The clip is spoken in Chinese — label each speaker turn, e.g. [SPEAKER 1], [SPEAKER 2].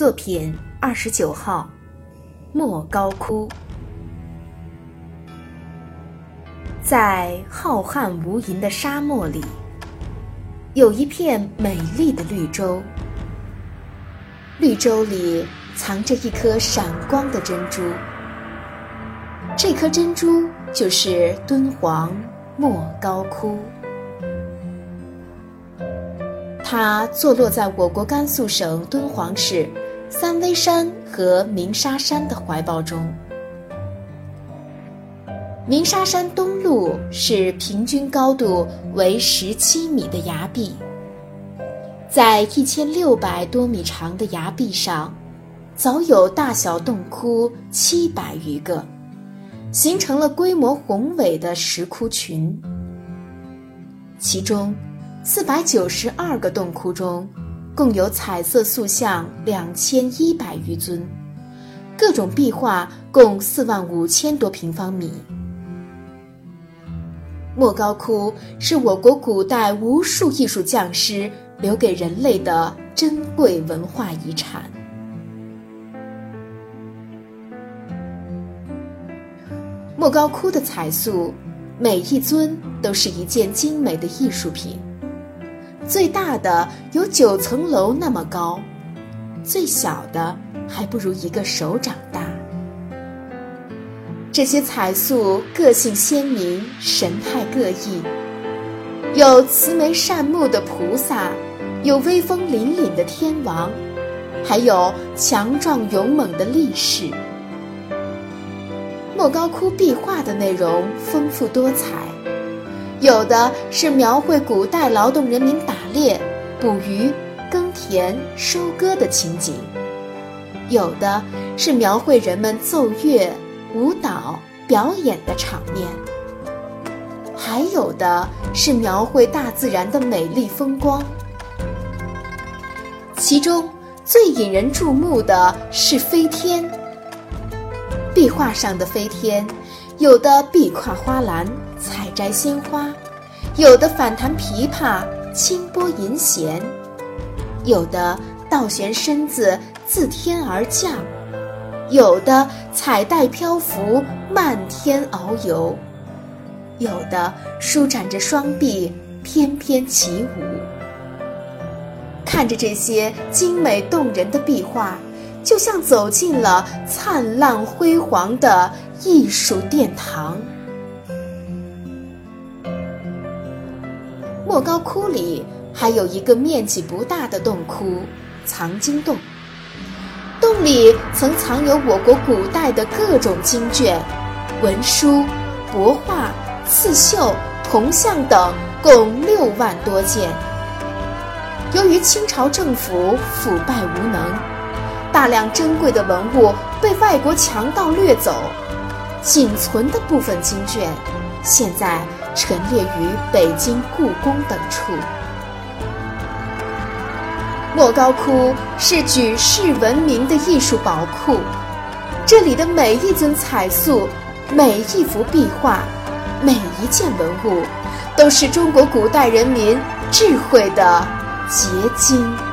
[SPEAKER 1] 作品二十九号，莫高窟。在浩瀚无垠的沙漠里，有一片美丽的绿洲。绿洲里藏着一颗闪光的珍珠，这颗珍珠就是敦煌莫高窟。它坐落在我国甘肃省敦煌市。三危山和鸣沙山的怀抱中，鸣沙山东麓是平均高度为十七米的崖壁，在一千六百多米长的崖壁上，早有大小洞窟七百余个，形成了规模宏伟的石窟群。其中，四百九十二个洞窟中。共有彩色塑像两千一百余尊，各种壁画共四万五千多平方米。莫高窟是我国古代无数艺术匠师留给人类的珍贵文化遗产。莫高窟的彩塑，每一尊都是一件精美的艺术品。最大的有九层楼那么高，最小的还不如一个手掌大。这些彩塑个性鲜明，神态各异，有慈眉善目的菩萨，有威风凛凛的天王，还有强壮勇猛的力士。莫高窟壁画的内容丰富多彩。有的是描绘古代劳动人民打猎、捕鱼、耕田、收割的情景；有的是描绘人们奏乐、舞蹈、表演的场面；还有的是描绘大自然的美丽风光。其中最引人注目的是飞天。壁画上的飞天，有的壁跨花篮。摘鲜花，有的反弹琵琶，轻拨银弦；有的倒悬身子，自天而降；有的彩带漂浮，漫天遨游；有的舒展着双臂，翩翩起舞。看着这些精美动人的壁画，就像走进了灿烂辉煌的艺术殿堂。莫高窟里还有一个面积不大的洞窟——藏经洞。洞里曾藏有我国古代的各种经卷、文书、帛画、刺绣、铜像等，共六万多件。由于清朝政府腐败无能，大量珍贵的文物被外国强盗掠走，仅存的部分经卷，现在。陈列于北京故宫等处。莫高窟是举世闻名的艺术宝库，这里的每一尊彩塑、每一幅壁画、每一件文物，都是中国古代人民智慧的结晶。